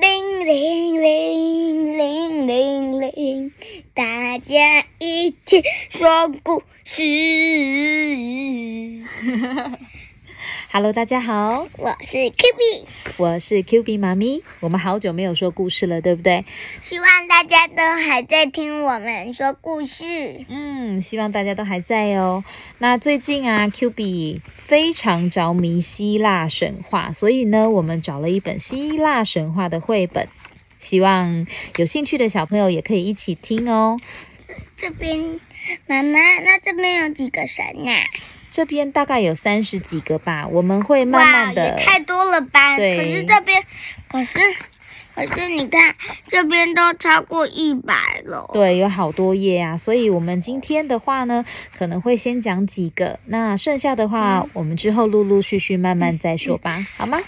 铃铃铃铃铃铃，大家一起说故事。Hello，大家好，我是 Q B，我是 Q B 妈咪。我们好久没有说故事了，对不对？希望大家都还在听我们说故事。嗯，希望大家都还在哦。那最近啊，Q B 非常着迷希腊神话，所以呢，我们找了一本希腊神话的绘本，希望有兴趣的小朋友也可以一起听哦。这边，妈妈，那这边有几个神呐、这边大概有三十几个吧，我们会慢慢哇，的也太多了吧？对可是这边，可是，可是你看，这边都超过一百了。对，有好多页啊，所以我们今天的话呢，可能会先讲几个，那剩下的话，我们之后陆陆续续慢慢再说吧，好吗？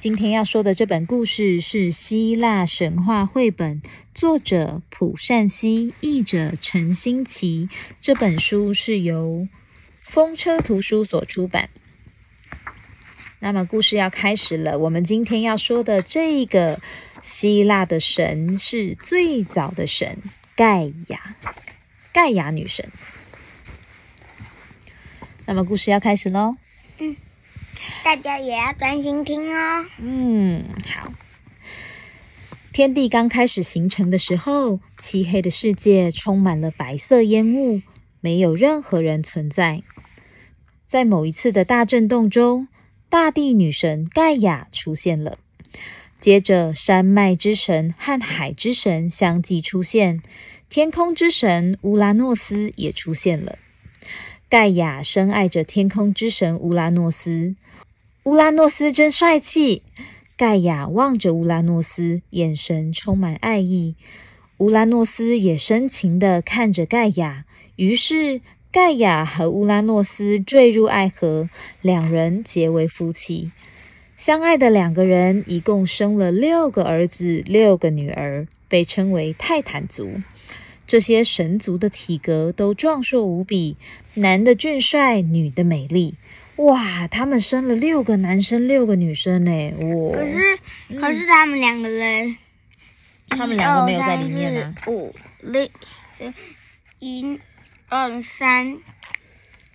今天要说的这本故事是希腊神话绘本，作者普善熙，译者陈新奇。这本书是由风车图书所出版。那么故事要开始了，我们今天要说的这个希腊的神是最早的神盖亚，盖亚女神。那么故事要开始喽。嗯大家也要专心听哦。嗯，好。天地刚开始形成的时候，漆黑的世界充满了白色烟雾，没有任何人存在。在某一次的大震动中，大地女神盖亚出现了。接着，山脉之神和海之神相继出现，天空之神乌拉诺斯也出现了。盖亚深爱着天空之神乌拉诺斯，乌拉诺斯真帅气。盖亚望着乌拉诺斯，眼神充满爱意。乌拉诺斯也深情地看着盖亚，于是盖亚和乌拉诺斯坠入爱河，两人结为夫妻。相爱的两个人一共生了六个儿子、六个女儿，被称为泰坦族。这些神族的体格都壮硕无比，男的俊帅，女的美丽。哇，他们生了六个男生，六个女生呢！我，可是，可是他们两个人，他们两个没有在里面啊一二三四五六，呃一、二、三、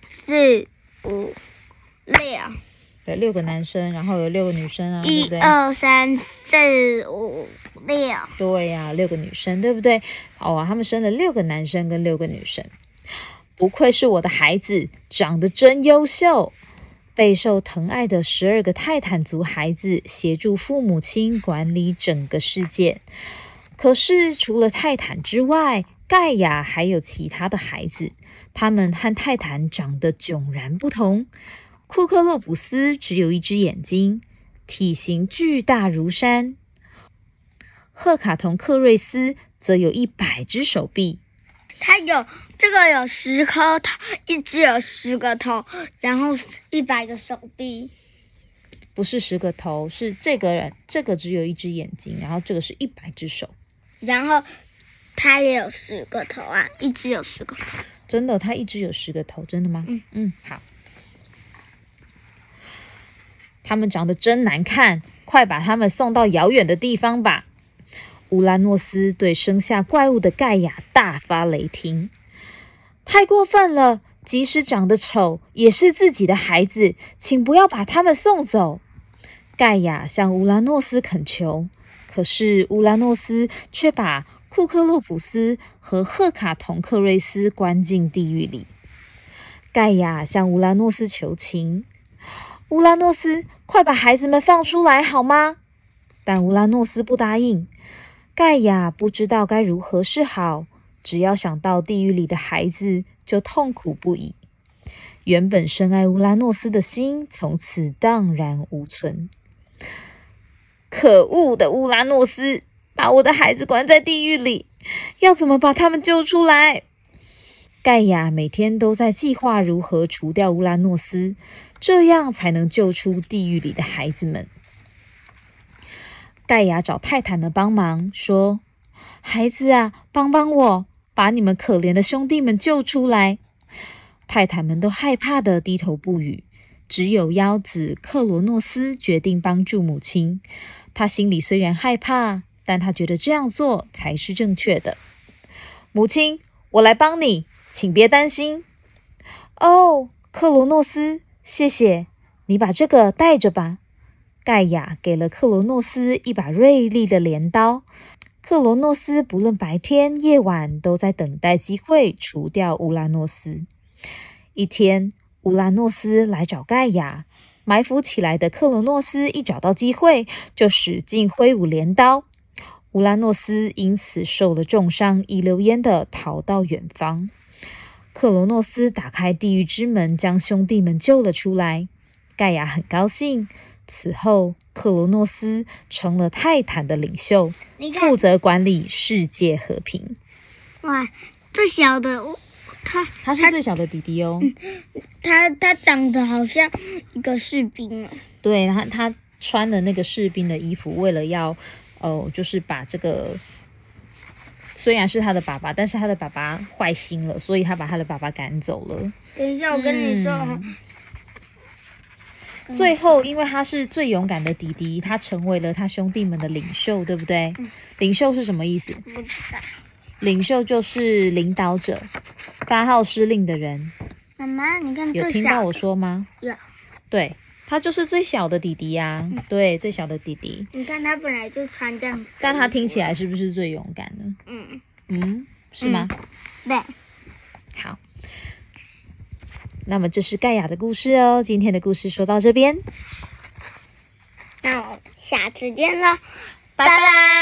四、五、六，有六个男生，然后有六个女生啊，对一不对？二三四五六。对呀、六个女生，对不对？哦啊，他们生了六个男生跟六个女生，不愧是我的孩子，长得真优秀。备受疼爱的十二个泰坦族孩子协助父母亲管理整个世界。可是除了泰坦之外，盖亚还有其他的孩子，他们和泰坦长得迥然不同。库克洛普斯只有一只眼睛，体型巨大如山。赫卡同克瑞斯则有一百只手臂，他有这个有十颗头，一只有十个头，然后一百个手臂。不是十个头，是这个人这个只有一只眼睛，然后这个是一百只手。然后它也有十个头啊，一只有十个头。真的，它一只有十个头，真的吗？嗯嗯，好。他们长得真难看，快把他们送到遥远的地方吧！乌拉诺斯对生下怪物的盖亚大发雷霆，太过分了！即使长得丑，也是自己的孩子，请不要把他们送走。盖亚向乌拉诺斯恳求，可是乌拉诺斯却把库克洛普斯和赫卡同克瑞斯关进地狱里。盖亚向乌拉诺斯求情：“乌拉诺斯，快把孩子们放出来好吗？”但乌拉诺斯不答应。盖亚不知道该如何是好，只要想到地狱里的孩子，就痛苦不已。原本深爱乌拉诺斯的心从此荡然无存。可恶的乌拉诺斯，把我的孩子关在地狱里，要怎么把他们救出来？盖亚每天都在计划如何除掉乌拉诺斯，这样才能救出地狱里的孩子们。盖亚找泰坦们帮忙，说：“孩子啊，帮帮我，把你们可怜的兄弟们救出来。”泰坦们都害怕的低头不语。只有妖子克罗诺斯决定帮助母亲。他心里虽然害怕，但他觉得这样做才是正确的。母亲，我来帮你，请别担心。哦，克罗诺斯，谢谢你把这个带着吧。盖亚给了克罗诺斯一把锐利的镰刀。克罗诺斯不论白天夜晚都在等待机会除掉乌拉诺斯。一天，乌拉诺斯来找盖亚，埋伏起来的克罗诺斯一找到机会就使劲挥舞镰刀。乌拉诺斯因此受了重伤，一溜烟的逃到远方。克罗诺斯打开地狱之门，将兄弟们救了出来。盖亚很高兴。此后，克罗诺斯成了泰坦的领袖，负责管理世界和平。哇，最小的他，他是最小的弟弟哦。他他长得好像一个士兵哦。对，他他穿了那个士兵的衣服，为了要。哦，就是把这个，虽然是他的爸爸，但是他的爸爸坏心了，所以他把他的爸爸赶走了。等一下，我跟你说，最后因为他是最勇敢的弟弟，他成为了他兄弟们的领袖，对不对？领袖是什么意思？不知道。领袖就是领导者，发号施令的人。妈妈，你看，有听到我说吗？有。对。他就是最小的弟弟呀，对，最小的弟弟。你看他本来就穿这样，但他听起来是不是最勇敢的？嗯嗯，是吗？对。好，那么这是盖亚的故事哦。今天的故事说到这边，那我下次见了，拜拜。